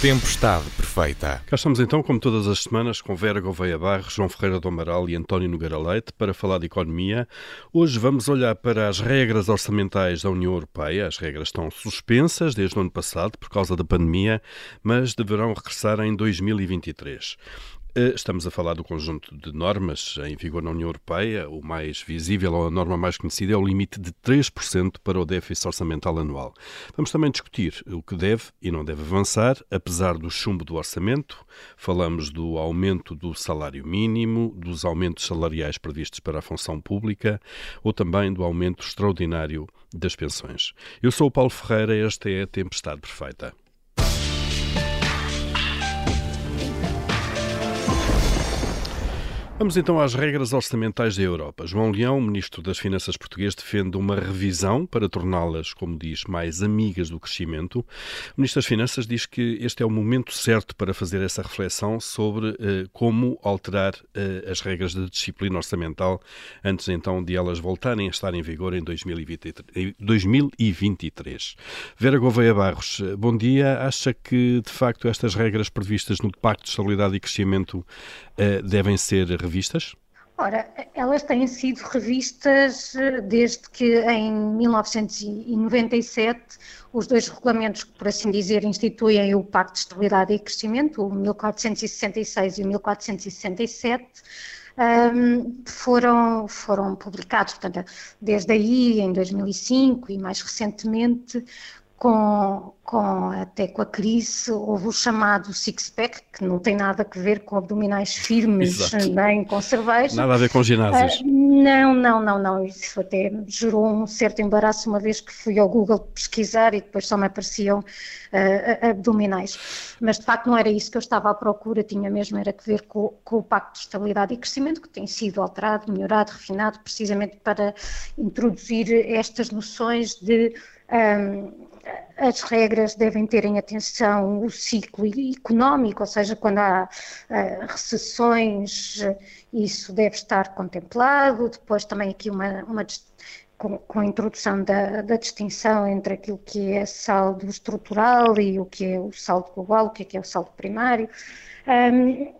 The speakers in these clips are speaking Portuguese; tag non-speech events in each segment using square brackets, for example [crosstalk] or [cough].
Tempestade perfeita. Cá estamos então, como todas as semanas, com Vera Gouveia Barros, João Ferreira do Amaral e António Nogueira Leite para falar de economia. Hoje vamos olhar para as regras orçamentais da União Europeia. As regras estão suspensas desde o ano passado por causa da pandemia, mas deverão regressar em 2023. Eh, estamos a falar do conjunto de normas em vigor na União Europeia. O mais visível, ou a norma mais conhecida, é o limite de 3% para o déficit orçamental anual. Vamos também discutir o que deve e não deve avançar, apesar do chumbo do orçamento. Falamos do aumento do salário mínimo, dos aumentos salariais previstos para a função pública ou também do aumento extraordinário das pensões. Eu sou o Paulo Ferreira, esta é a Tempestade Perfeita. Vamos então às regras orçamentais da Europa. João Leão, ministro das Finanças português, defende uma revisão para torná-las, como diz, mais amigas do crescimento. O ministro das Finanças diz que este é o momento certo para fazer essa reflexão sobre eh, como alterar eh, as regras de disciplina orçamental antes então de elas voltarem a estar em vigor em 2023. Vera Gouveia Barros, eh, bom dia. Acha que de facto estas regras previstas no Pacto de Estabilidade e Crescimento devem ser revistas? Ora, elas têm sido revistas eh, desde que em 1997 os dois regulamentos que, por assim dizer, instituem o Pacto de Estabilidade e Crescimento, o 1466 e o 1467, um, ehm, foram, foram publicados, portanto, desde aí, em 2005 e mais recentemente, com, com, até com a crise, houve o chamado six-pack, que não tem nada a ver com abdominais firmes, Exato. nem com cerveja. Nada a ver com ginásios. Uh, não, não, não, não. Isso até gerou um certo embaraço uma vez que fui ao Google pesquisar e depois só me apareciam uh, abdominais. Mas de facto não era isso que eu estava à procura, tinha mesmo era que ver com, com o Pacto de Estabilidade e Crescimento, que tem sido alterado, melhorado, refinado, precisamente para introduzir estas noções de. Um, as regras devem ter em atenção o ciclo económico, ou seja, quando há uh, recessões, isso deve estar contemplado. Depois também aqui uma, uma com, com, a introdução da, da, distinção entre aquilo que é saldo estrutural e o que é o saldo global, o que é, que é o saldo primário. Um,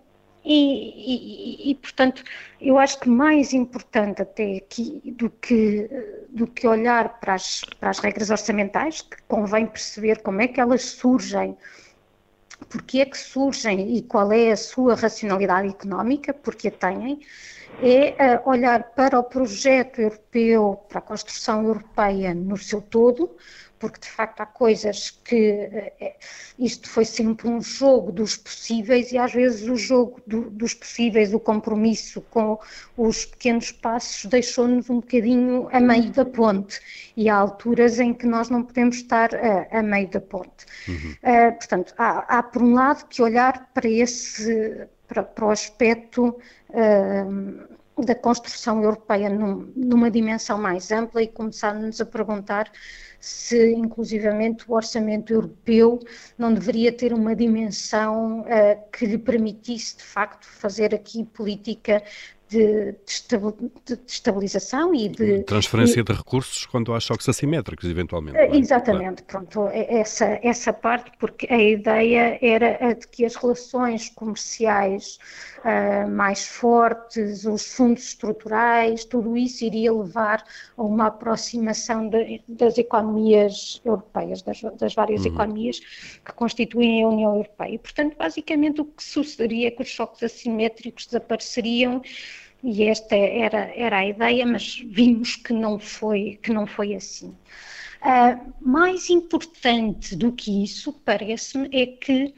e, e, e, portanto, eu acho que mais importante até aqui do que, do que olhar para as, para as regras orçamentais, que convém perceber como é que elas surgem, porque é que surgem e qual é a sua racionalidade económica, porque a têm, é uh, olhar para o projeto europeu, para a construção europeia no seu todo, porque de facto há coisas que uh, isto foi sempre um jogo dos possíveis e às vezes o jogo do, dos possíveis, o compromisso com os pequenos passos deixou-nos um bocadinho a meio da ponte e há alturas em que nós não podemos estar uh, a meio da ponte. Uhum. portanto, há, há por um lado que olhar para esse para, para o aspecto uh, da construção europeia num, numa dimensão mais ampla e começar-nos a perguntar se, inclusivamente, o orçamento europeu não deveria ter uma dimensão uh, que lhe permitisse, de facto, fazer aqui política de, estabilização e de... Transferência e, de recursos quando há choques assimétricos, eventualmente. É? Exatamente, claro. pronto, é essa, essa parte, porque a ideia era a de que as relações comerciais uh, mais fortes, os fundos estruturais, tudo isso iria levar a uma aproximação de, das economias europeias, das, das várias uhum. economias que constituem a União Europeia. E, portanto, basicamente o que sucederia é que os choques assimétricos desapareceriam e esta era, era a ideia, mas vimos que não foi, que não foi assim. Uh, mais importante do que isso, parece-me, é que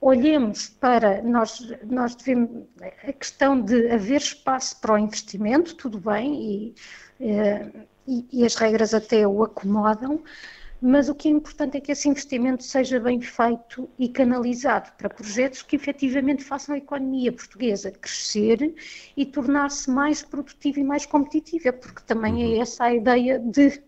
olhemos para nós, nós devemos, a questão de haver espaço para o investimento, tudo bem, e, uh, e, e as regras até o acomodam, mas o que é importante é que esse investimento seja bem feito e canalizado para projetos que efetivamente façam a economia portuguesa crescer e tornar-se mais produtiva e mais competitiva, porque também é uhum. essa a ideia de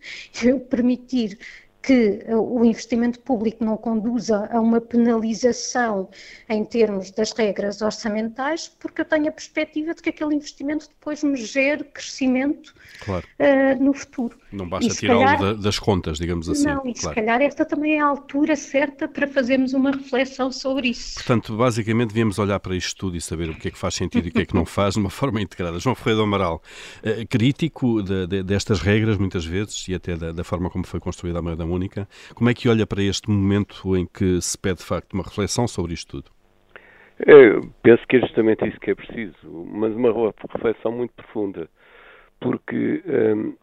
permitir que o investimento público não conduza a uma penalização em termos das regras orçamentais, porque eu tenho a perspectiva de que aquele investimento depois me gere crescimento claro. uh, no futuro. Não basta tirá-lo das contas, digamos assim. Não, e claro. se calhar esta também é a altura certa para fazermos uma reflexão sobre isso. Portanto, basicamente devíamos olhar para isto tudo e saber o que é que faz sentido e o que é que não faz de uma [laughs] forma integrada. João Ferreira do Amaral, uh, crítico de, de, destas regras muitas vezes e até da, da forma como foi construída a moeda única, como é que olha para este momento em que se pede de facto uma reflexão sobre isto tudo? Eu penso que é justamente isso que é preciso, mas uma reflexão muito profunda, porque hum,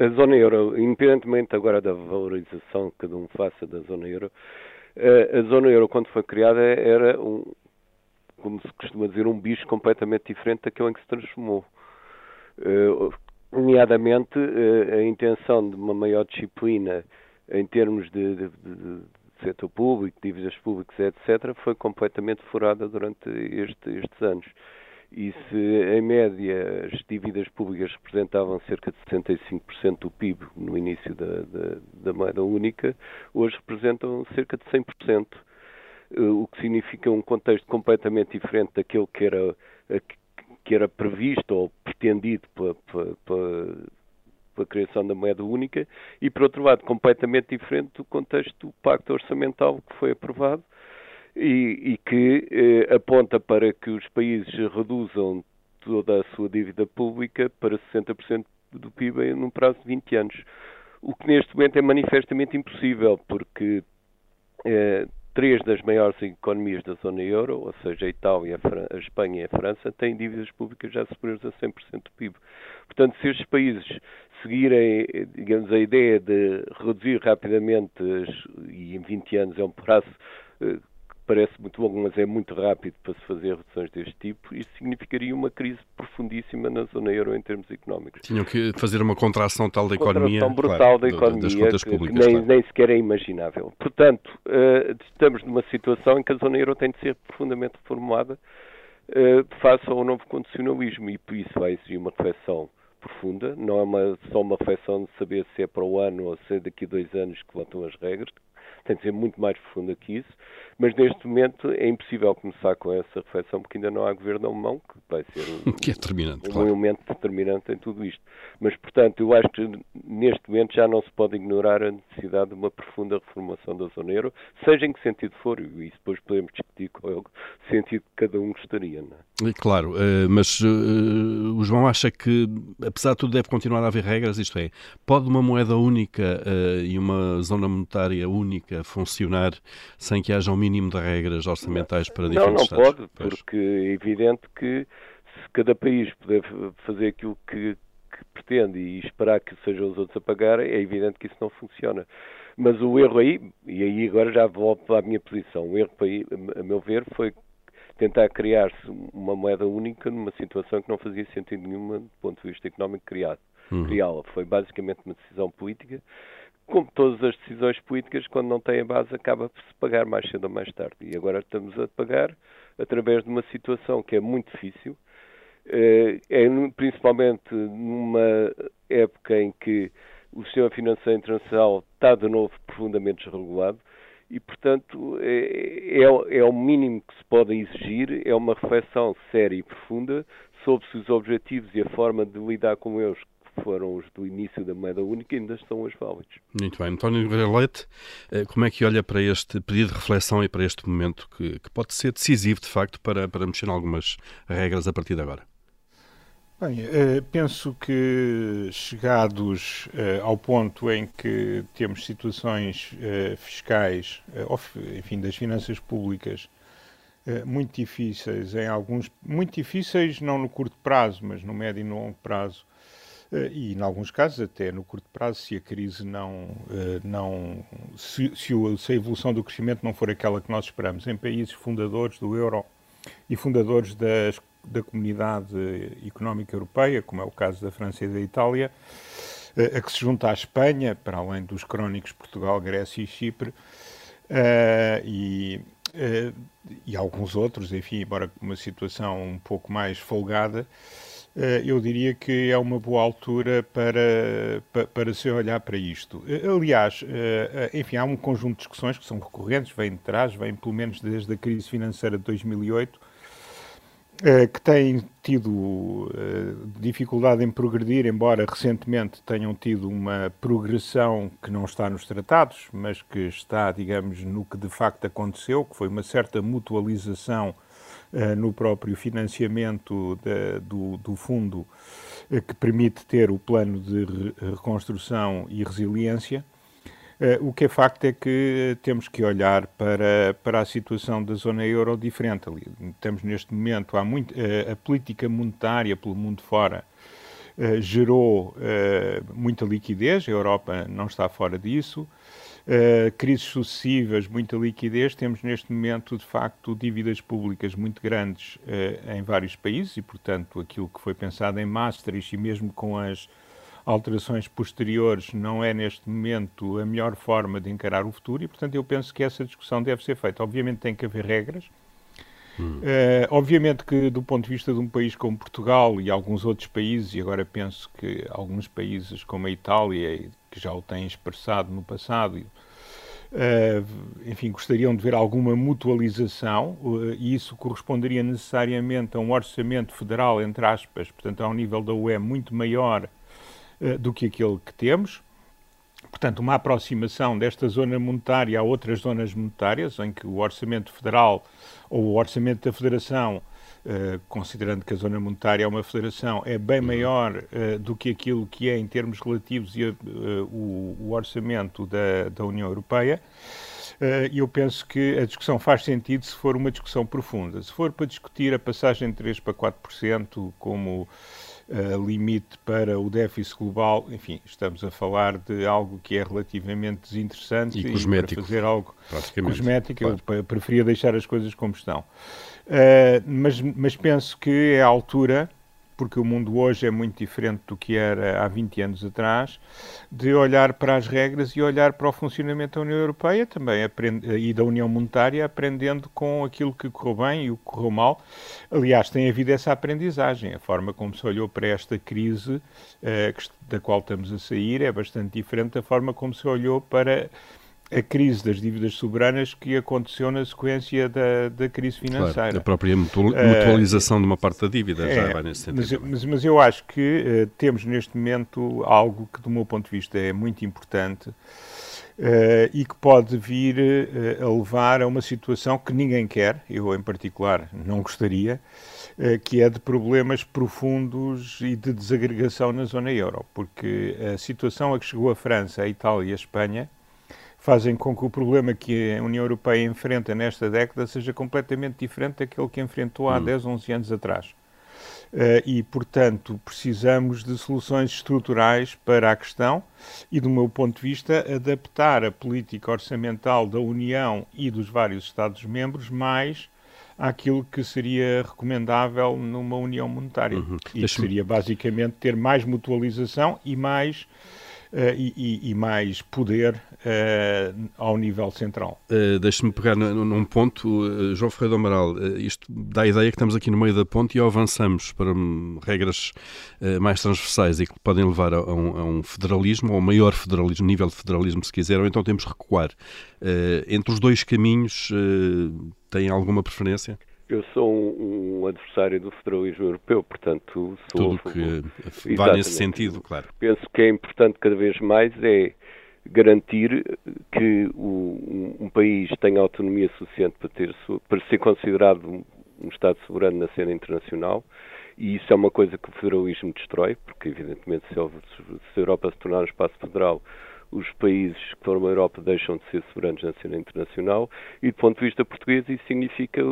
a zona euro, independentemente agora da valorização que cada um faça da zona euro, a zona euro, quando foi criada, era um, como se costuma dizer, um bicho completamente diferente daquele em que se transformou. Nomeadamente, uh, a intenção de uma maior disciplina em termos de, de, de, setor público, dívidas públicas, etc., foi completamente furada durante este, estes anos. E se, em média, as dívidas públicas representavam cerca de 65% do PIB no início da, da, da moeda única, hoje representam cerca de 100%, eh, o que significa um contexto completamente diferente daquele que era, que era previsto ou pela, pela pela criação da moeda única e, por outro lado, completamente diferente do contexto do pacto orçamental que foi aprovado e, e que eh, aponta para que os países reduzam toda a sua dívida pública para 60% do PIB num prazo de 20 anos. O que neste momento é manifestamente impossível, porque eh, três das maiores economias da zona euro, ou seja, a Itália, a, Espanha e a França, têm dívidas públicas já superiores a 100% do PIB. Portanto, se estes países seguirem, digamos, a ideia de reduzir rapidamente, e em 20 anos é um prazo eh, parece muito longo, mas é muito rápido para se fazer reduções deste tipo, isso significaria uma crise profundíssima na zona euro em termos económicos. Tinham que fazer uma contração tal da economia. Contração brutal claro, da economia, das contas públicas, que nem, claro. nem sequer é imaginável. Portanto, uh, estamos numa situação em que a zona euro tem de ser profundamente reformulada uh, face ao novo condicionalismo e por isso vai exigir uma reflexão profunda, não é uma, só uma reflexão de saber se é para o ano ou se é daqui a dois anos que voltam as regras, tem de ser muito mais profunda que isso, mas neste momento é impossível começar com essa reflexão porque ainda não há governo alemão, que vai ser um, [laughs] que é determinante, um claro. elemento determinante em tudo isto. Mas, portanto, eu acho que neste momento já não se pode ignorar a necessidade de uma profunda reformação da zona euro, seja em que sentido for, e depois podemos discutir qual é o sentido que cada um gostaria. Não é? Claro, eh, mas uh, o João acha que, apesar de tudo, deve continuar a haver regras, isto é, pode uma moeda única uh, e uma zona monetária única funcionar sem que haja um mínimo de regras orçamentais para diferentes Não, não Estados? pode, porque é evidente que se cada país puder fazer aquilo que, que pretende e esperar que sejam os outros a pagar, é evidente que isso não funciona. Mas o erro aí, e aí agora já volto à minha posição, o erro, a meu ver, foi tentar criar-se uma moeda única numa situação que não fazia sentido nenhum do ponto de vista económico criado. Uhum. Criá-la foi basicamente uma decisão política como todas as decisões políticas, quando não têm base, acaba por se pagar mais cedo ou mais tarde. E agora estamos a pagar através de uma situação que é muito difícil, eh, é, principalmente numa época em que o sistema financeiro internacional está de novo profundamente desregulado e, portanto, é, é, é o mínimo que se pode exigir, é uma reflexão séria e profunda sobre se os objetivos e a forma de lidar com eles foram os do início da moeda única ainda estão hoje válidos. Muito bem. António Leite, eh, como é que olha para este pedido de reflexão e para este momento que, que pode ser decisivo, de facto, para, para mexer em algumas regras a partir de agora? Bem, eh, penso que chegados eh, ao ponto em que temos situações fiscais, enfim, das finanças públicas muito difíceis em alguns, muito difíceis não no curto prazo, mas no médio e no longo prazo, e, em alguns casos, até no curto prazo, se a crise não. Eh, não se, se, a evolução do crescimento não for aquela que nós esperamos, em países fundadores do euro e fundadores das, da comunidade económica europeia, como é o caso da França e da Itália, eh, a que se junta à Espanha, para além dos crónicos Portugal, Grécia e Chipre, e, e alguns outros, enfim, embora com uma situação um pouco mais folgada. Eh, eu diria que é uma boa altura para, para, para, se olhar para isto. Eh, aliás, eh, enfim, há um conjunto de discussões que são recorrentes, vêm de trás, vêm pelo menos desde a crise financeira de 2008, que têm tido dificuldade em progredir, embora recentemente tenham tido uma progressão que não está nos tratados, mas que está, digamos, no que de facto aconteceu, que foi uma certa mutualização no próprio financiamento de, do, do, fundo eh, que permite ter o plano de reconstrução e resiliência. Uh, o que é facto é que temos que olhar para, para a situação da zona euro diferente. Ali, temos neste momento, há muito, a política monetária pelo mundo fora gerou muita liquidez, a Europa não está fora disso. Uh, crises sucessivas, muita liquidez, temos neste momento, de facto, dívidas públicas muito grandes uh, em vários países e, portanto, aquilo que foi pensado em Maastricht e mesmo com as alterações posteriores não é, neste momento, a melhor forma de encarar o futuro e, portanto, eu penso que essa discussão deve ser feita. Obviamente tem que haver regras, Hum. Uh, obviamente que do ponto de vista de um país como Portugal e alguns outros países, e agora penso que alguns países como a Itália, que já o têm expressado no passado, uh, enfim, gostariam de ver alguma mutualização, uh, e isso corresponderia necessariamente a um orçamento federal, entre aspas, portanto, a um nível da UE muito maior do que aquele que temos. Portanto, uma aproximação desta zona monetária a outras zonas monetárias, em que o orçamento federal ou o orçamento da federação, uh, considerando que a zona monetária é uma federação, é bem uhum. maior uh, do que aquilo que é em termos relativos e, uh, o, o, orçamento da, da União Europeia. E eu penso que a discussão faz sentido se for uma discussão profunda. Se for para discutir a passagem de 3 para 4%, como limite para o déficit global, enfim, estamos a falar de algo que é relativamente desinteressante e, cosmético, e para fazer algo cosmético, claro. eu preferia deixar as coisas como estão. Uh, mas, mas penso que é a altura porque o mundo hoje é muito diferente do que era há 20 anos atrás, de olhar para as regras e olhar para o funcionamento da União Europeia também e da União Monetária, aprendendo com aquilo que correu bem e o que correu mal. Aliás, tem havido essa aprendizagem. A forma como se olhou para esta crise eh, da qual estamos a sair é bastante diferente da forma como se olhou para a crise das dívidas soberanas que aconteceu na sequência da, da crise financeira. Claro, a própria eh, mutualização uh, de uma parte da dívida já é, vai nesse sentido. Mas, mas, mas eu acho que uh, temos neste momento algo que, do meu ponto de vista, é muito importante uh, e que pode vir a levar a uma situação que ninguém quer, eu em particular não gostaria, que é de problemas profundos e de desagregação na zona euro, porque a situação a que chegou a França, a Itália e a Espanha fazem com que o problema que a União Europeia enfrenta nesta década seja completamente diferente daquele que enfrentou há hum. 10, 11 anos atrás. Uh, e, portanto, precisamos de soluções estruturais para a questão e, do meu ponto de vista, adaptar a política orçamental da União e dos vários Estados-membros mais àquilo que seria recomendável numa União Monetária. Uhum. E que seria, basicamente, ter mais mutualização e mais Uh, e, e, mais poder uh, ao nível central. Uh, Deixe-me pegar num ponto, uh, João Ferreira do Amaral, isto dá a ideia que estamos aqui no meio da ponte e avançamos para um, regras mais transversais e que podem levar a, a, um, a, um, federalismo, ou maior federalismo, nível de federalismo se quiser, ou então temos que recuar. entre os dois caminhos, tem alguma preferência? Eu sou um, um, adversário do federalismo europeu, portanto sou tudo que vai nesse sentido, claro. Penso que é importante cada vez mais é garantir que o, um, um, país tenha autonomia suficiente para ter para ser considerado um, um Estado soberano na cena internacional e isso é uma coisa que o federalismo destrói, porque evidentemente se, a Europa se tornar um espaço federal os países que formam a Europa deixam de ser soberanos na cena internacional e, do ponto de vista português, isso significa,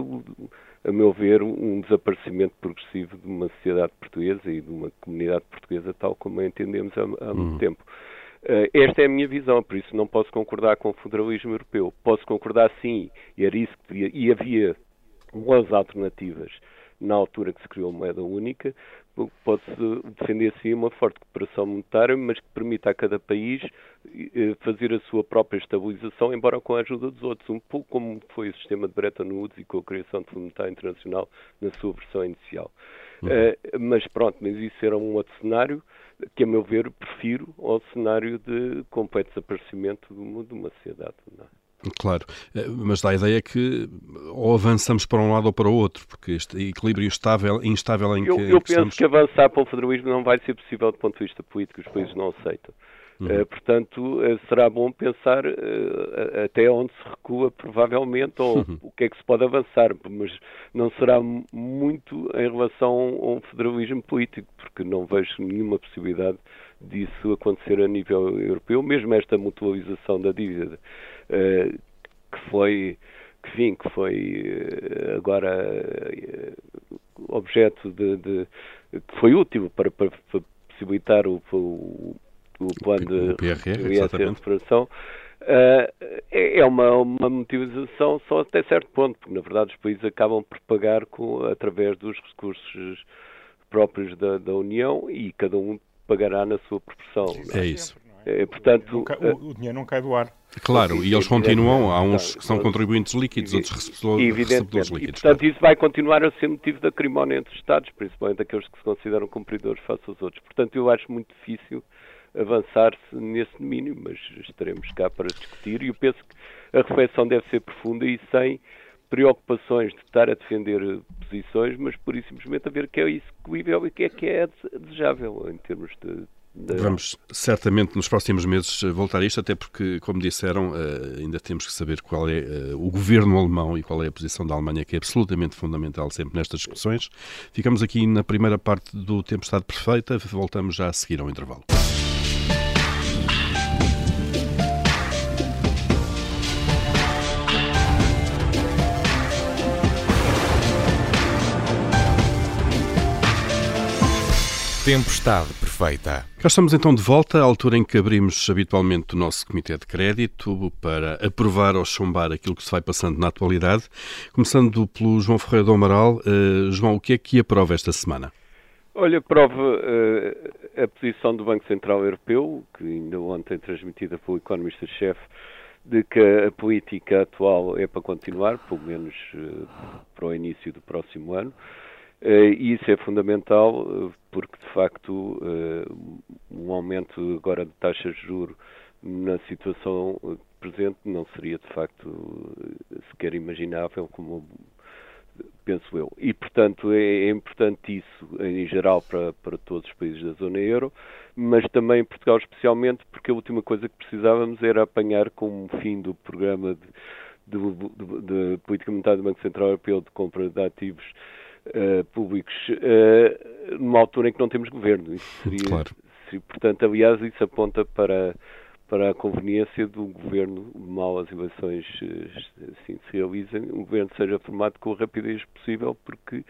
a meu ver, um desaparecimento progressivo de uma sociedade portuguesa e de uma comunidade portuguesa tal como a entendemos há, há muito uhum. tempo. Uh, esta é a minha visão, por isso não posso concordar com o federalismo europeu. Posso concordar sim, e era isso que e havia boas alternativas na altura que se criou a moeda única, pode-se defender sim uma forte cooperação monetária, mas que permita a cada país eh, fazer a sua própria estabilização, embora com a ajuda dos outros, um pouco como foi o sistema de Bretton Woods e com a criação do Fundo Monetário Internacional na sua versão inicial. Uhum. Uh, mas pronto, mas isso era um outro cenário que, a meu ver, prefiro ao cenário de completo desaparecimento de uma, de uma sociedade. É? Claro, eh, mas dá a ideia que ou avançamos para um lado ou para o outro, porque este equilíbrio estável, instável em que. Eu, eu penso estamos... que avançar para o federalismo não vai ser possível do ponto de vista político, os países não aceitam. Uhum. Uh, portanto, uh, será bom pensar uh, até onde se recua, provavelmente, ou uhum. o que é que se pode avançar, mas não será muito em relação a um federalismo político, porque não vejo nenhuma possibilidade disso acontecer a nível europeu, mesmo esta mutualização da dívida eh, que foi que, enfim, que foi eh, agora eh, objeto de, de, que foi útil para, para, para possibilitar o, o, o plano de recuperação uh, é uma, uma motivação só até certo ponto, porque na verdade os países acabam por pagar com, através dos recursos próprios da, da União e cada um pagará na sua proporção. É isso. É, portanto, o, o, dinheiro não cai do ar. Claro, e eles continuam, há uns que são contribuintes líquidos, outros recebedores líquidos. E, portanto, claro. isso vai continuar a ser motivo de acrimónia entre Estados, principalmente aqueles que se consideram cumpridores face aos outros. Portanto, eu acho muito difícil avançar-se nesse domínio, mas estaremos cá para discutir e eu penso que a reflexão deve ser profunda e sem preocupações de estar a defender posições, mas por isso simplesmente a ver que é execuível e que é que é desejável em termos de Vamos certamente nos próximos meses voltar a isto, até porque, como disseram, eh, ainda temos que saber qual é eh, o governo alemão e qual é a posição da Alemanha, que é absolutamente fundamental sempre nestas discussões. Ficamos aqui na primeira parte do Tempestade Perfeita, voltamos já a seguir ao intervalo. Tempestade perfeita. Cá estamos então de volta, à altura em que abrimos habitualmente o nosso Comitê de Crédito para aprovar ou chumbar aquilo que se vai passando na atualidade. Começando pelo João Ferreira do Amaral. Uh, João, o que é que aprova esta semana? Olha, prova uh, a posição do Banco Central Europeu, que ainda ontem transmitida pelo economista-chefe, de que a política atual é para continuar, pelo menos uh, para o início do próximo ano. E isso é fundamental porque, de facto, um aumento agora de taxas de juros na situação presente não seria, de facto, sequer imaginável, como penso eu. E, portanto, é, é importante isso, em geral, para, para todos os países da zona euro, mas também em Portugal especialmente, porque a última coisa que precisávamos era apanhar com o fim do programa de, de, de, de política monetária do Banco Central Europeu de compra de ativos uh, públicos uh, numa altura em que não temos governo. Isso seria, claro. seria, portanto, aliás, isso aponta para, para a conveniência do governo, mal as eleições assim, se realizem, o governo seja formado com a rapidez possível, porque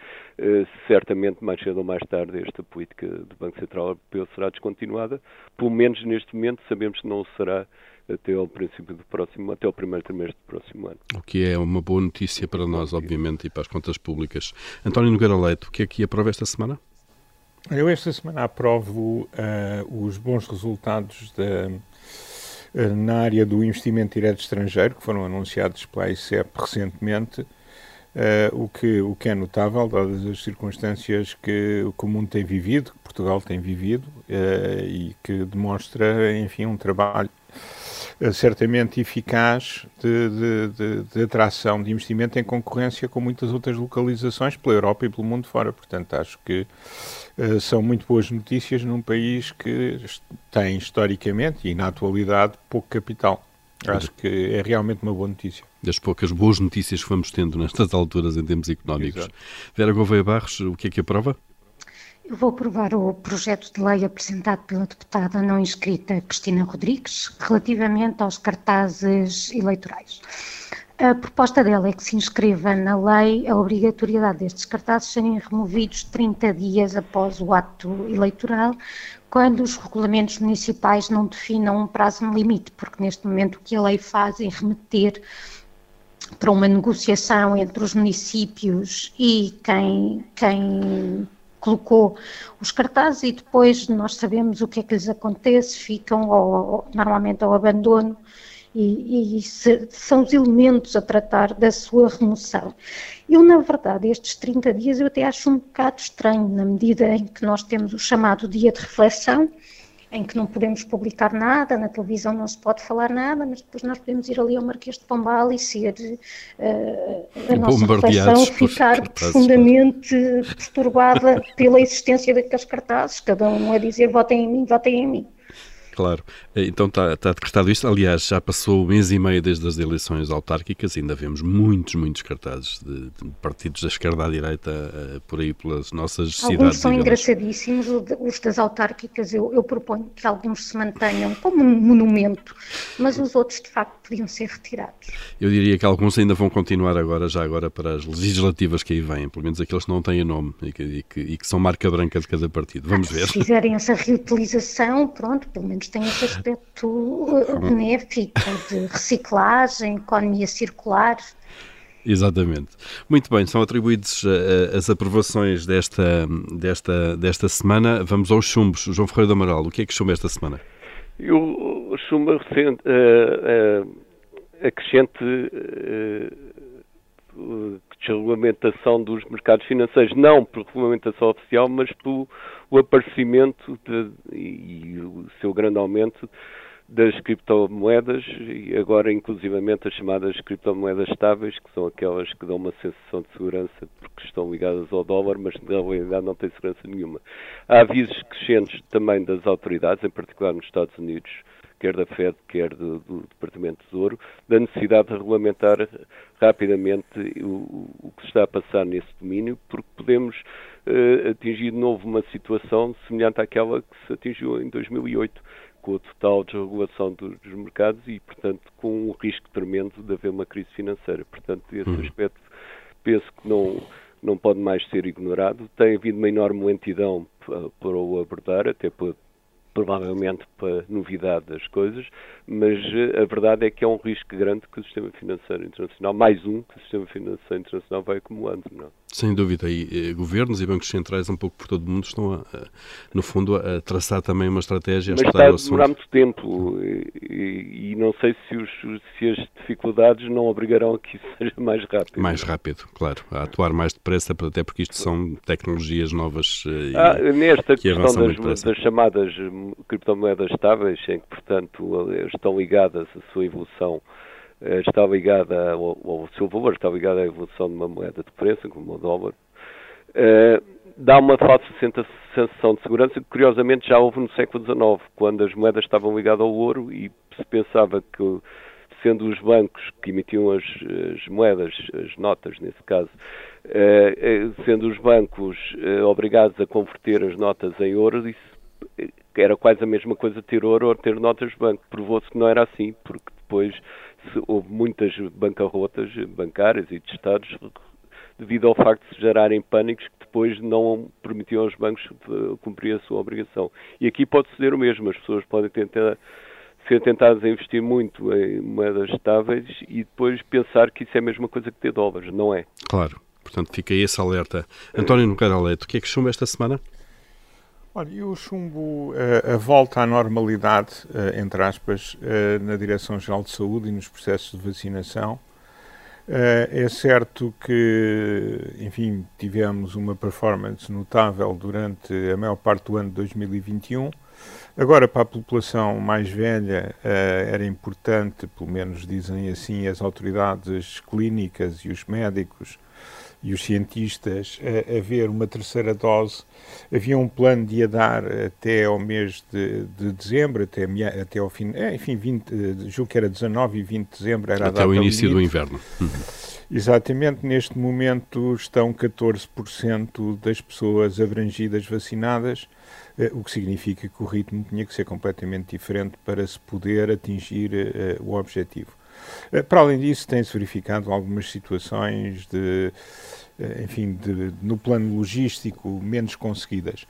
certamente mais cedo ou mais tarde esta política do Banco Central Europeu será descontinuada. Pelo menos neste momento sabemos que não será até ao princípio do próximo, até ao primeiro trimestre do próximo ano. O que é uma boa notícia para nós, obviamente, e para as contas públicas. António Nogueira Leite, o que é que aprova esta semana? Eu esta semana aprovo uh, os bons resultados da, uh, na área do investimento direto estrangeiro, que foram anunciados pela ICEP recentemente, uh, o, que, o que é notável, dadas as circunstâncias que o mundo tem vivido, que Portugal tem vivido, e que demonstra, enfim, um trabalho eh, certamente eficaz de, de, de, de, atração de investimento em concorrência com muitas outras localizações pela Europa e pelo mundo fora. Portanto, acho que uh, são muito boas notícias num país que tem historicamente e na atualidade pouco capital. Acho que é realmente uma boa notícia. Das poucas boas notícias que vamos tendo nestas alturas em termos económicos. Exato. Vera Gouveia Barros, o que é que aprova? Eu vou aprovar o projeto de lei apresentado pela deputada não inscrita Cristina Rodrigues relativamente aos cartazes eleitorais. A proposta dela é que se inscreva na lei a obrigatoriedade destes cartazes serem removidos 30 dias após o ato eleitoral, quando os regulamentos municipais não definam um prazo limite, porque neste momento o que a lei faz é remeter para uma negociação entre os municípios e quem, quem colocou os cartazes e depois nós sabemos o que é que lhes acontece, ficam ao, normalmente ao abandono e, e se, são os elementos a tratar da sua remoção. Eu, na verdade, estes 30 dias eu até acho um bocado estranho, na medida em que nós temos o chamado dia de reflexão, em que não podemos publicar nada, na televisão não se pode falar nada, mas depois nós podemos ir ali ao Marquês de Pombal e ser uh, a nossa reflexão ficar profundamente perturbada pela existência daqueles cartazes, cada um a dizer votem em mim, votem em mim. Claro. Então está, está decretado isto. Aliás, já passou um mês e meio desde as eleições autárquicas, ainda vemos muitos, muitos cartazes de, de partidos da esquerda à direita uh, por aí pelas nossas alguns cidades. Alguns são engraçadíssimos, os das autárquicas eu, eu, proponho que alguns se mantenham como um monumento, mas os outros de facto podiam ser retirados. Eu diria que alguns ainda vão continuar agora, já agora, para as legislativas que aí vêm, pelo menos aqueles que não têm nome e que, e que, e que são marca branca de cada partido. Vamos ver. Se fizerem essa reutilização, pronto, pelo menos tem esse aspecto eh, benéfico de reciclagem, economia circular. Exatamente. Muito bem, são atribuídas uh, as aprovações desta, desta, desta semana. Vamos aos chumbos. João Ferreira do Amaral, o que é que chumba esta semana? Eu chumba recente, uh, uh, acrescente desregulamentação dos mercados financeiros, não por regulamentação oficial, mas por o aparecimento de, e o seu grande aumento das criptomoedas e agora inclusivamente as chamadas criptomoedas estáveis, que são aquelas que dão uma sensação de segurança porque estão ligadas ao dólar, mas na realidade não têm segurança nenhuma. Há avisos crescentes também das autoridades, em particular nos Estados Unidos, quer da Fed, quer do, do Departamento de Tesouro, da necessidade de regulamentar rapidamente o, o, que se está a passar nesse domínio, porque podemos uh, atingir de novo uma situação semelhante àquela que se atingiu em 2008, com a total desregulação dos, dos mercados e, portanto, com um risco tremendo de haver uma crise financeira. Portanto, esse uhum. aspecto penso que não não pode mais ser ignorado. Tem havido uma enorme lentidão para o abordar, até por, provavelmente para novidade das coisas, mas eh, a verdade é que é um risco grande que o sistema financeiro internacional, mais um que o sistema financeiro internacional vai acumulando. Não? Sem dúvida, e eh, governos e bancos centrais um pouco por todo o mundo estão, a, a, no fundo, a traçar também uma estratégia. Mas está a demorar muito tempo e, e, não sei se, os, se as dificuldades não obrigarão a que isso [laughs] seja mais rápido. Mais rápido, claro, a atuar mais depressa, até porque isto são tecnologias novas eh, e, ah, nesta que questão das, das chamadas criptomoedas estáveis, em que, portanto, estão ligadas, a sua evolução eh, está ligada, ao, ao seu valor está ligado à evolução de uma moeda de preço, como o dólar, uh, dá uma falsa sensação de segurança que, curiosamente, já houve no século XIX, quando as moedas estavam ligadas ao ouro e se pensava que, sendo os bancos que emitiam as, as moedas, as notas, nesse caso, uh, sendo os bancos obrigados a converter as notas em ouro, isso era quase a mesma coisa ter ouro ou ter notas de banco. Provou-se que não era assim, porque depois houve muitas bancarrotas bancárias e de Estados devido ao facto de se gerarem pânicos que depois não permitiam aos bancos cumprir a sua obrigação. E aqui pode ser o mesmo, as pessoas podem tentar ser tentadas a investir muito em moedas estáveis e depois pensar que isso é a mesma coisa que ter dólares, não é? Claro, portanto fica esse alerta. António Nogueira Leto, o que é que chumba esta semana? Olha, e o chumbo, a, eh, a volta à normalidade, eh, entre aspas, eh, na Direção-Geral de Saúde e nos processos de vacinação. É certo que, enfim, tivemos uma performance notável durante a maior parte do ano de 2021. Agora, para a população mais velha, era importante, pelo menos dizem assim as autoridades clínicas e os médicos, e os cientistas a, a, ver uma terceira dose. Havia um plano de a dar até ao mês de, de dezembro, até, até ao fim, é, enfim, 20, julgo que era 19 e 20 de dezembro era Até o início limite. do inverno. Uhum. Exatamente, neste momento estão 14% das pessoas abrangidas vacinadas, eh, o que significa que o ritmo tinha que ser completamente diferente para se poder atingir o objetivo. Uh, para além disso, tem-se verificado algumas situações de eh, enfim, de, no plano logístico menos conseguidas.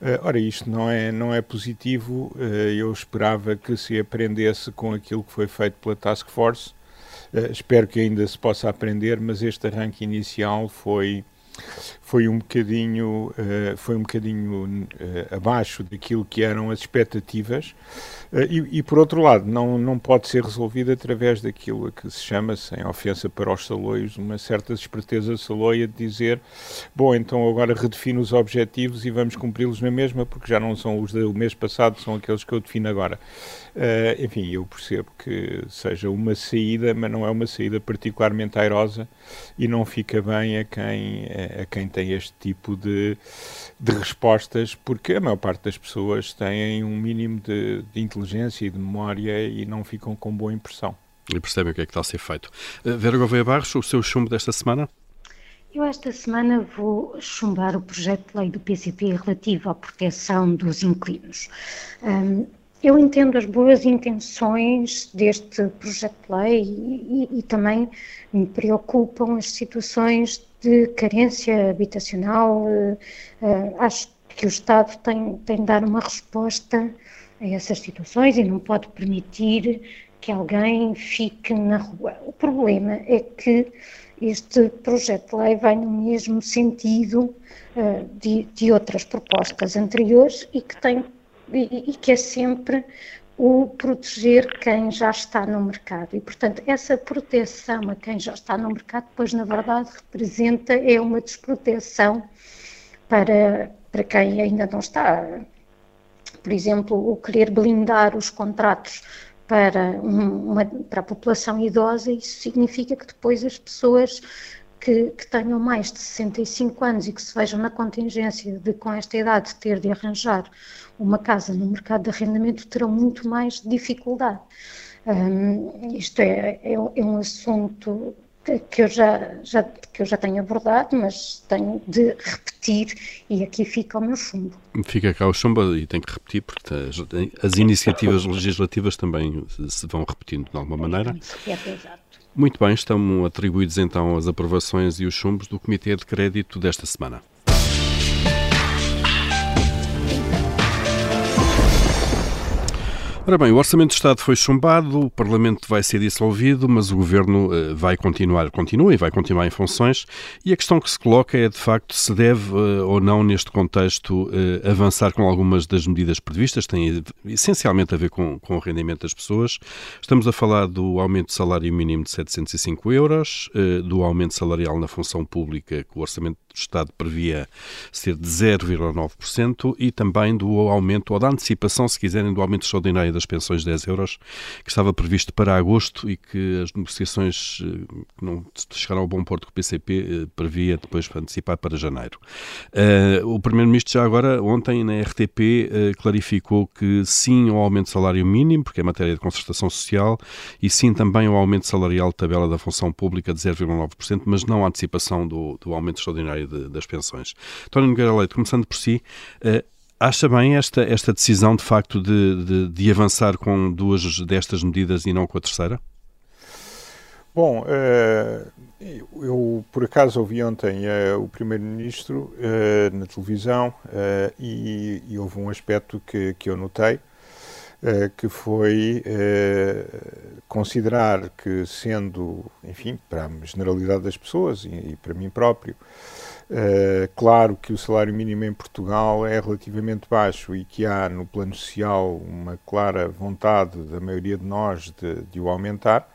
Uh, ora, isto não é, não é positivo. Eu esperava que se aprendesse com aquilo que foi feito pela Task Force, espero que ainda se possa aprender, mas este arranque inicial foi foi um bocadinho, uh, foi um bocadinho uh, abaixo daquilo que eram as expectativas uh, e, e, por outro lado, não, não pode ser resolvido através daquilo que se chama, sem ofensa para os saloios, uma certa esperteza saloia de dizer, bom, então agora redefino os objetivos e vamos cumpri-los na mesma, porque já não são os do mês passado, são aqueles que eu defino agora. enfim, eu percebo que seja uma saída, mas não é uma saída particularmente airosa e não fica bem a quem, a quem tem este tipo de, de respostas, porque a maior parte das pessoas têm um mínimo de, de inteligência e de memória e não ficam com boa impressão. E percebem o que é que está a ser feito. Uh, Vera Gouveia Barros, o seu chumbo desta semana? Eu esta semana vou chumbar o projeto de lei do PCP relativo à proteção dos inquilinos. Um, eu entendo as boas intenções deste projeto de lei e, e, e, também me preocupam as situações de carência habitacional. Uh, uh, acho que o Estado tem, tem de dar uma resposta a essas situações e não pode permitir que alguém fique na rua. O problema é que este projeto de lei vai no mesmo sentido uh, de, de outras propostas anteriores e que tem e, e que é sempre o proteger quem já está no mercado. E, portanto, essa proteção a quem já está no mercado, pois, na verdade, representa é uma desproteção para, para quem ainda não está. Por exemplo, o querer blindar os contratos para, uma, para a população idosa, isso significa que depois as pessoas que, que, tenham mais de 65 anos e que se vejam na contingência de, com esta idade, ter de arranjar uma casa no mercado de arrendamento terão muito mais dificuldade. Um, isto é, é, é, um assunto que eu, já, já, que eu já tenho abordado, mas tenho de repetir e aqui fica o meu chumbo. Fica cá o chumbo e tem que repetir porque as, as iniciativas legislativas também se vão repetindo de alguma maneira. É, exato. Muito bem, estão atribuídos então as aprovações e os chumbos do Comitê de Crédito desta semana. Ora bem, o Orçamento de Estado foi chumbado, o Parlamento vai ser dissolvido, mas o Governo uh, vai continuar, continua e vai continuar em funções. E a questão que se coloca é, de facto, se deve uh, ou não, neste contexto, uh, avançar com algumas das medidas previstas, tem essencialmente a ver com, com o rendimento das pessoas. Estamos a falar do aumento de salário mínimo de 705 euros, do aumento salarial na função pública, que o Orçamento do Estado previa ser de 0,9% e também do aumento, ou da antecipação, se quiserem, do aumento extraordinário das pensões de 10 euros, que estava previsto para agosto e que as negociações eh, que não chegaram ao bom porto com o PCP eh, previa depois antecipar para janeiro. Uh, o Primeiro-Ministro já agora, ontem, na RTP, clarificou que sim ao aumento de salário mínimo, porque é matéria de concertação social, e sim também ao aumento salarial de tabela da função pública de 0,9%, mas não à antecipação do, do aumento extraordinário de, das pensões. António Nogueira Leite, começando por si, uh, Acha bem esta, esta decisão, de facto, de, de, de, avançar com duas destas medidas e não com a terceira? Bom, uh, eu por acaso ouvi ontem uh, o Primeiro-Ministro na televisão e, e, houve um aspecto que, que eu notei, que foi considerar que, sendo, enfim, para a generalidade das pessoas e, e para mim próprio, Uh, claro que o salário mínimo em Portugal é relativamente baixo e que há no plano social uma clara vontade da maioria de nós de, de o aumentar.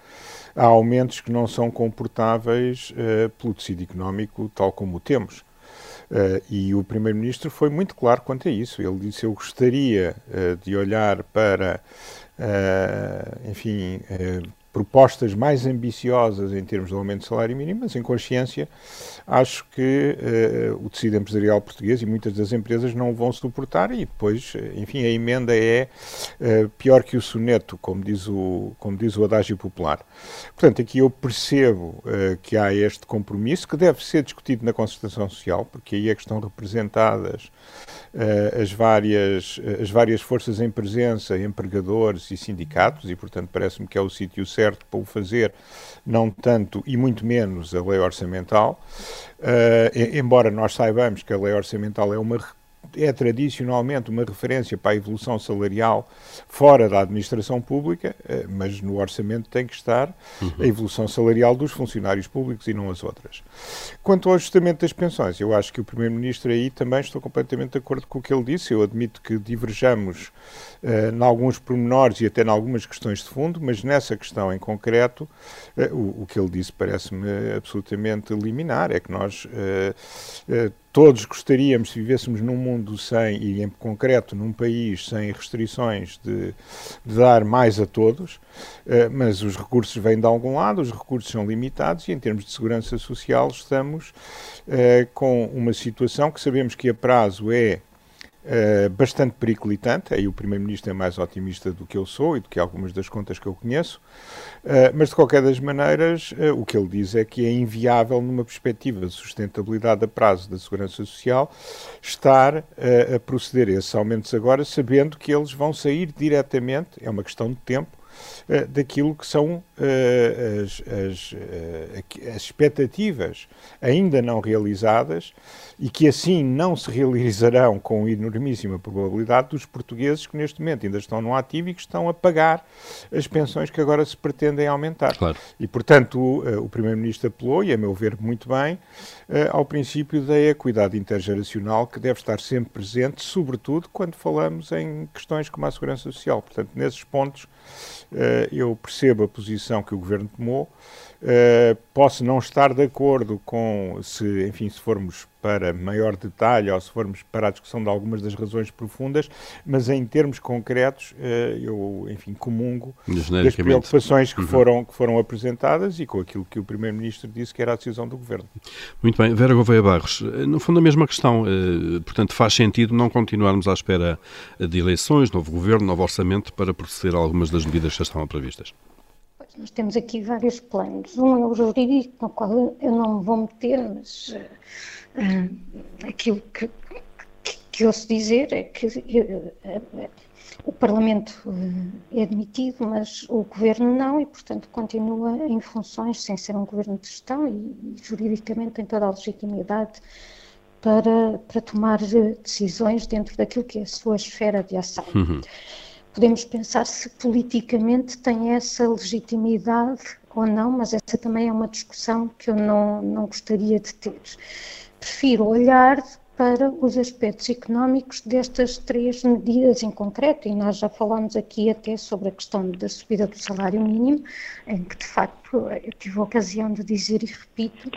Há aumentos que não são comportáveis uh, pelo tecido económico tal como o temos. Uh, e o Primeiro-Ministro foi muito claro quanto a isso. Ele disse: Eu gostaria de olhar para, enfim, propostas mais ambiciosas em termos de aumento de salário mínimo, mas em consciência acho que uh, o tecido empresarial português e muitas das empresas não vão suportar e depois, eh, enfim, a emenda é uh, pior que o soneto, como diz o, como diz o adágio popular. Portanto, aqui eu percebo uh, que há este compromisso que deve ser discutido na concertação social, porque aí é que estão representadas as, várias, as várias forças em presença, empregadores e sindicatos, e portanto parece-me que é o sítio certo para o fazer, não tanto e muito menos a lei orçamental, uh, embora nós saibamos que a lei orçamental é uma é tradicionalmente uma referência para a evolução salarial fora da administração pública, eh, mas no orçamento tem que estar a evolução salarial dos funcionários públicos e não as outras. Quanto ao ajustamento das pensões, eu acho que o Primeiro-Ministro aí também estou completamente de acordo com o que ele disse. Eu admito que diverjamos uh, em alguns pormenores e até em algumas questões de fundo, mas nessa questão em concreto, uh, o, o, que ele disse parece-me absolutamente liminar. É que nós uh, todos gostaríamos, se vivêssemos num mundo sem, e em concreto num país sem restrições, de, de dar mais a todos, uh, mas os recursos vêm de algum lado, os recursos são limitados e em termos de segurança social estamos uh, com uma situação que sabemos que a prazo é Uh, bastante periclitante, aí o Primeiro-Ministro é mais otimista do que eu sou e do que algumas das contas que eu conheço, uh, mas de qualquer das maneiras, uh, o que ele diz é que é inviável, numa perspectiva de sustentabilidade a prazo da Segurança Social, estar a proceder a esses aumentos agora, sabendo que eles vão sair diretamente, é uma questão de tempo, daquilo que são as, as, as expectativas ainda não realizadas e que assim não se realizarão com enormíssima probabilidade dos portugueses que neste momento ainda estão no ativo e que estão a pagar as pensões que agora se pretendem aumentar. Claro. E, portanto, o, eh, o Primeiro-Ministro apelou, e a meu ver muito bem, eh, ao princípio da equidade intergeracional que deve estar sempre presente, sobretudo quando falamos em questões como a segurança social. Portanto, nesses pontos eh, eu percebo a posição que o Governo tomou, Uh, posso não estar de acordo com se, enfim, se formos para maior detalhe ou se formos para a discussão de algumas das razões profundas, mas em termos concretos, uh, eu, enfim, comungo das preocupações que, uhum. foram, que foram apresentadas e com aquilo que o Primeiro-Ministro disse que era a decisão do Governo. Muito bem. Vera Gouveia Barros, eh, no fundo a mesma questão, uh, portanto faz sentido não continuarmos à espera de eleições, novo Governo, novo Orçamento para proceder a algumas das medidas que já estão previstas? Nós temos aqui vários planos. Um é o jurídico, no qual eu não me vou meter, mas uh, aquilo que, que, que ouço dizer é que uh, o Parlamento é admitido, mas o Governo não, e, portanto, continua em funções sem ser um Governo de gestão e, e juridicamente tem toda a legitimidade para, para tomar decisões dentro daquilo que é a sua esfera de ação. Uhum podemos pensar se politicamente tem essa legitimidade ou não, mas essa também é uma discussão que eu não, não gostaria de ter. Prefiro olhar para os aspectos económicos destas três medidas em concreto, e nós já falámos aqui até sobre a questão da subida do salário mínimo, em que de facto eu tive a ocasião de dizer e repito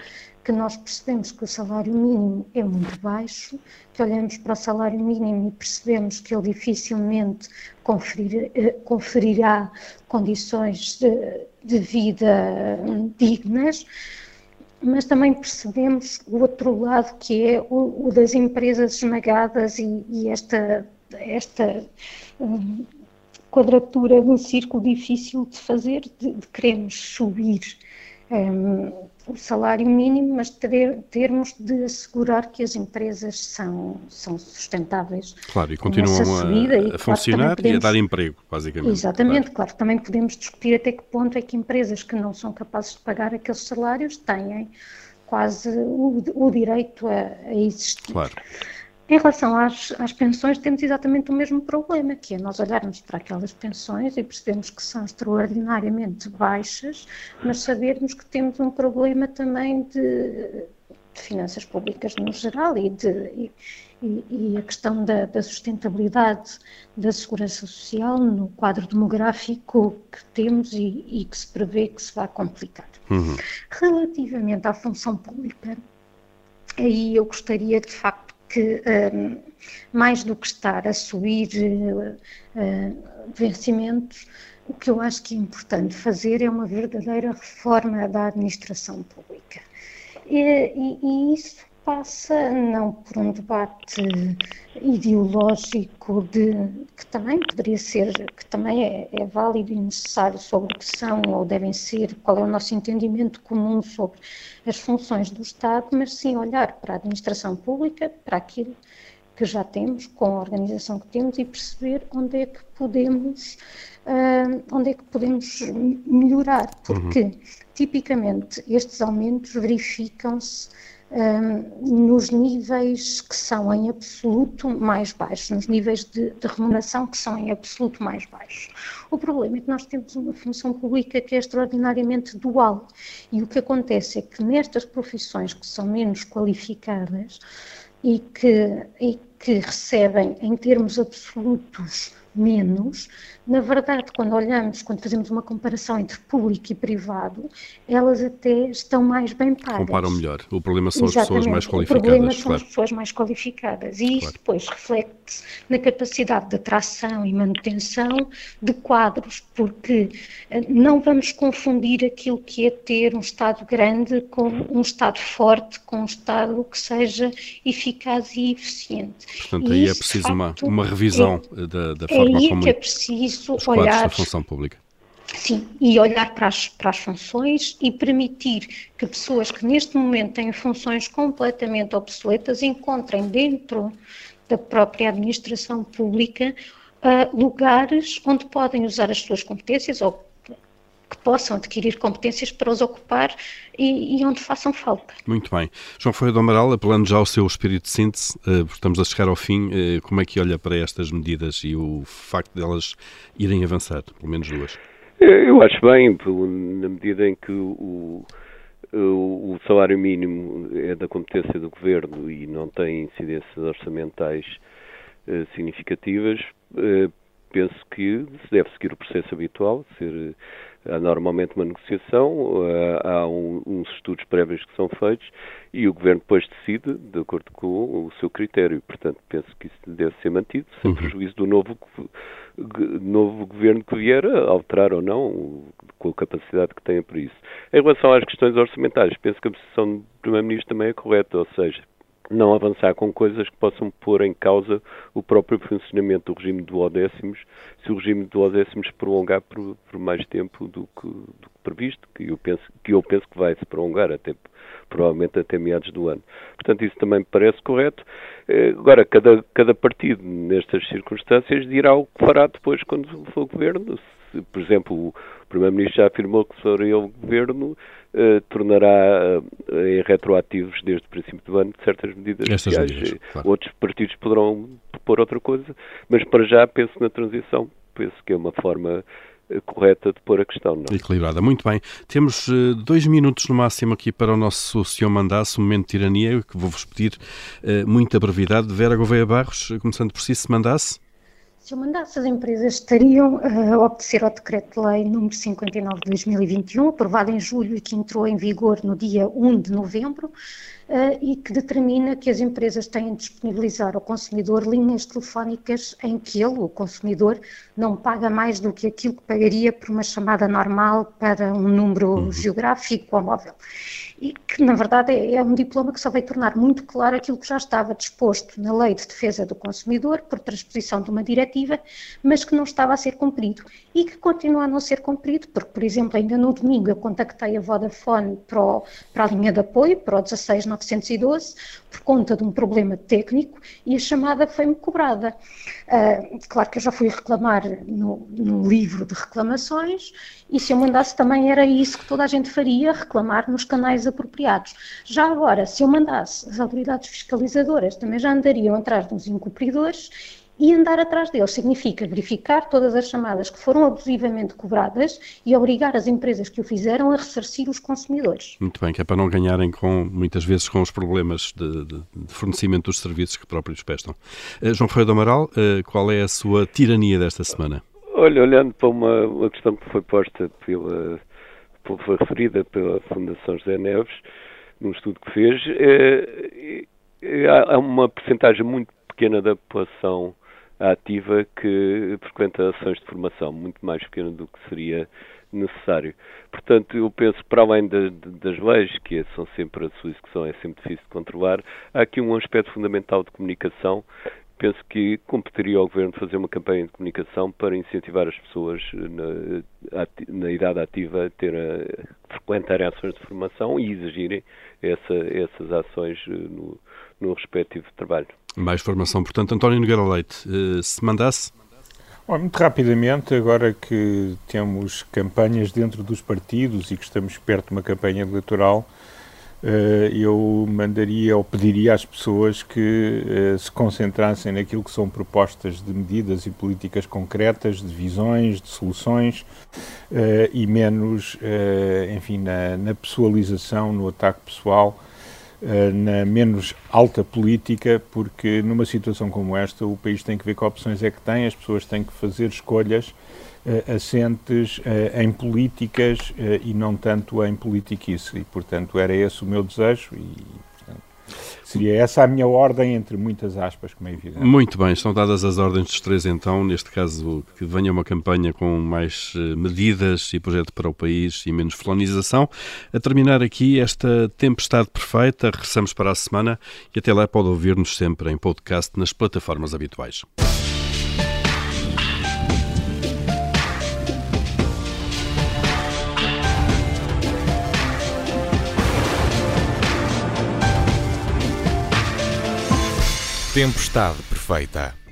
que nós percebemos que o salário mínimo é muito baixo, que olhamos para o salário mínimo e percebemos que ele dificilmente conferir, eh, conferirá condições de, de vida dignas, mas também percebemos o outro lado que é o, o das empresas esmagadas e, e esta, esta um, quadratura de um círculo difícil de fazer, de, de queremos subir. Um, o salário mínimo, mas ter, termos de assegurar que as empresas são, são sustentáveis. Claro, e continuam a, e, a funcionar podemos, e a dar emprego, basicamente. Exatamente, claro. claro. Também podemos discutir até que ponto é que empresas que não são capazes de pagar aqueles salários têm quase o, o direito a, a existir. Claro. Em relação às, às, pensões, temos exatamente o mesmo problema, que é nós olharmos para aquelas pensões e percebemos que são extraordinariamente baixas, mas sabermos que temos um problema também de, de finanças públicas no geral e, de, e, e a questão da, da, sustentabilidade da segurança social no quadro demográfico que temos e, e que se prevê que se vai complicar. Uhum. Relativamente à função pública, aí eu gostaria de facto que, um, mais do que estar a subir uh, vencimentos, o que eu acho que é importante fazer é uma verdadeira reforma da administração pública. E, e, e isso passa não por um debate ideológico de, que também poderia ser, que também é, é, válido e necessário sobre o que são ou devem ser, qual é o nosso entendimento comum sobre as funções do Estado, mas sim olhar para a administração pública, para aquilo que já temos, com a organização que temos e perceber onde é que podemos, uh, onde é que podemos melhorar, porque uhum. tipicamente estes aumentos verificam-se um, nos níveis que são em absoluto mais baixos, nos níveis de, de, remuneração que são em absoluto mais baixos. O problema é que nós temos uma função pública que é extraordinariamente dual e o que acontece é que nestas profissões que são menos qualificadas e que, e que recebem em termos absolutos menos, na verdade, quando olhamos, quando fazemos uma comparação entre público e privado, elas até estão mais bem pagas. Comparam melhor. O problema são Exatamente. as pessoas mais qualificadas. O problema são claro. as pessoas mais qualificadas. E isso claro. depois reflete-se na capacidade de atração e manutenção de quadros, porque eh, não vamos confundir aquilo que é ter um Estado grande com um Estado forte, com um Estado que seja eficaz e eficiente. Portanto, e aí é preciso facto, uma, uma revisão é, da, da é forma aí que é preciso olhar... da função pública. Sim, e olhar para as, para as funções e permitir que pessoas que neste momento têm funções completamente obsoletas encontrem dentro da própria administração pública uh, lugares onde podem usar as suas competências ou que possam adquirir competências para os ocupar e, e, onde façam falta. Muito bem. João Ferreira do Amaral, apelando já ao seu espírito de síntese, uh, estamos a chegar ao fim, uh, como é que olha para estas medidas e o facto delas de irem avançar, pelo menos duas? Eu acho bem, na medida em que o, o, salário mínimo é da competência do governo e não tem incidências orçamentais significativas, penso que se deve seguir o processo habitual, ser Há normalmente uma negociação, há um, uns estudos prévios que são feitos e o Governo depois decide de acordo com o seu critério. Portanto, penso que isso deve ser mantido, sem uhum. prejuízo do novo, novo Governo que vier a alterar ou não, com a capacidade que tenha para isso. Em relação às questões orçamentais, penso que a posição do Primeiro-Ministro também é correta, ou seja, não avançar com coisas que possam pôr em causa o próprio funcionamento do regime do odécimos, se o regime do odécimos prolongar por, por mais tempo do que, do que, previsto, que eu, penso, que eu penso que vai se prolongar até provavelmente até meados do ano. Portanto, isso também me parece correto. Eh, agora, cada, cada partido, nestas circunstâncias, dirá o que fará depois quando for governo. Por exemplo, o Primeiro-Ministro já afirmou que se ele o governo, eh, tornará eh, retroativos desde o princípio do ano certas medidas Estas Medidas, claro. Outros partidos poderão propor outra coisa, mas para já penso na transição. Penso que é uma forma eh, correta de pôr a questão. Não? É? Equilibrada. Muito bem. Temos uh, dois minutos no máximo aqui para o nosso senhor mandasse, um momento de tirania, que vou-vos pedir uh, muita brevidade. Vera Gouveia Barros, começando por si, se mandasse. Se eu mandasse, as empresas estariam a obedecer ao Decreto-Lei número 59 de 2021, aprovado em julho e que entrou em vigor no dia 1 de novembro, uh, e que determina que as empresas têm de disponibilizar ao consumidor linhas telefónicas em que ele, o consumidor, não paga mais do que aquilo que pagaria por uma chamada normal para um número uhum. geográfico ou móvel e que, na verdade, é, é, um diploma que só vai tornar muito claro aquilo que já estava disposto na Lei de Defesa do Consumidor, por transposição de uma diretiva, mas que não estava a ser cumprido e que continua a não ser cumprido, porque, por exemplo, ainda no domingo eu contactei a Vodafone para, o, para a linha de apoio, para o 16912, por conta de um problema técnico e a chamada foi-me cobrada. Uh, claro que eu já fui reclamar no, no livro de reclamações e se eu mandasse também era isso que toda a gente faria, reclamar nos canais apropriados. Já agora, se eu mandasse, as autoridades fiscalizadoras também já andariam atrás dos incumpridores e andar atrás deles significa verificar todas as chamadas que foram abusivamente cobradas e obrigar as empresas que o fizeram a ressarcir os consumidores. Muito bem, que é para não ganharem com, muitas vezes com os problemas de, de, de fornecimento dos serviços que próprios prestam. Uh, João Ferreira do Amaral, uh, qual é a sua tirania desta semana? Olha, olhando para uma, uma questão que foi posta pela, foi referida pela Fundação José Neves, num estudo que fez, é, é, há uma percentagem muito pequena da população ativa que frequenta ações de formação, muito mais pequena do que seria necessário. Portanto, eu penso para além de, de, das leis, que são sempre a sua execução é sempre difícil de controlar, há aqui um aspecto fundamental de comunicação penso que competiria ao Governo fazer uma campanha de comunicação para incentivar as pessoas na, na idade ativa a, ter a frequentarem ações de formação e exigirem essa, essas ações eh, no, no respectivo trabalho. Mais formação, portanto, António Nogueira Leite, eh, se mandasse? Bom, muito rapidamente, agora que temos campanhas dentro dos partidos e que estamos perto de uma campanha eleitoral, eh, eu mandaria ou pediria às pessoas que eh, se concentrassem naquilo que são propostas de medidas e políticas concretas, de visões, de soluções eh, e menos, enfim, na, na pessoalização, no ataque pessoal, na menos alta política, porque numa situação como esta o país tem que ver que opções é que tem, as pessoas têm que fazer escolhas assentes uh, em políticas uh, e não tanto em politiquice. E, portanto, era esse o meu desejo e, seria essa a minha ordem, entre muitas aspas, como é evidente. Muito bem, estão dadas as ordens dos três, então, neste caso, que venha uma campanha com mais medidas e projeto para o país e menos colonização. A terminar aqui esta tempestade perfeita, regressamos para a semana e até lá pode ouvir-nos sempre em podcast nas plataformas habituais. Tempestade perfeita.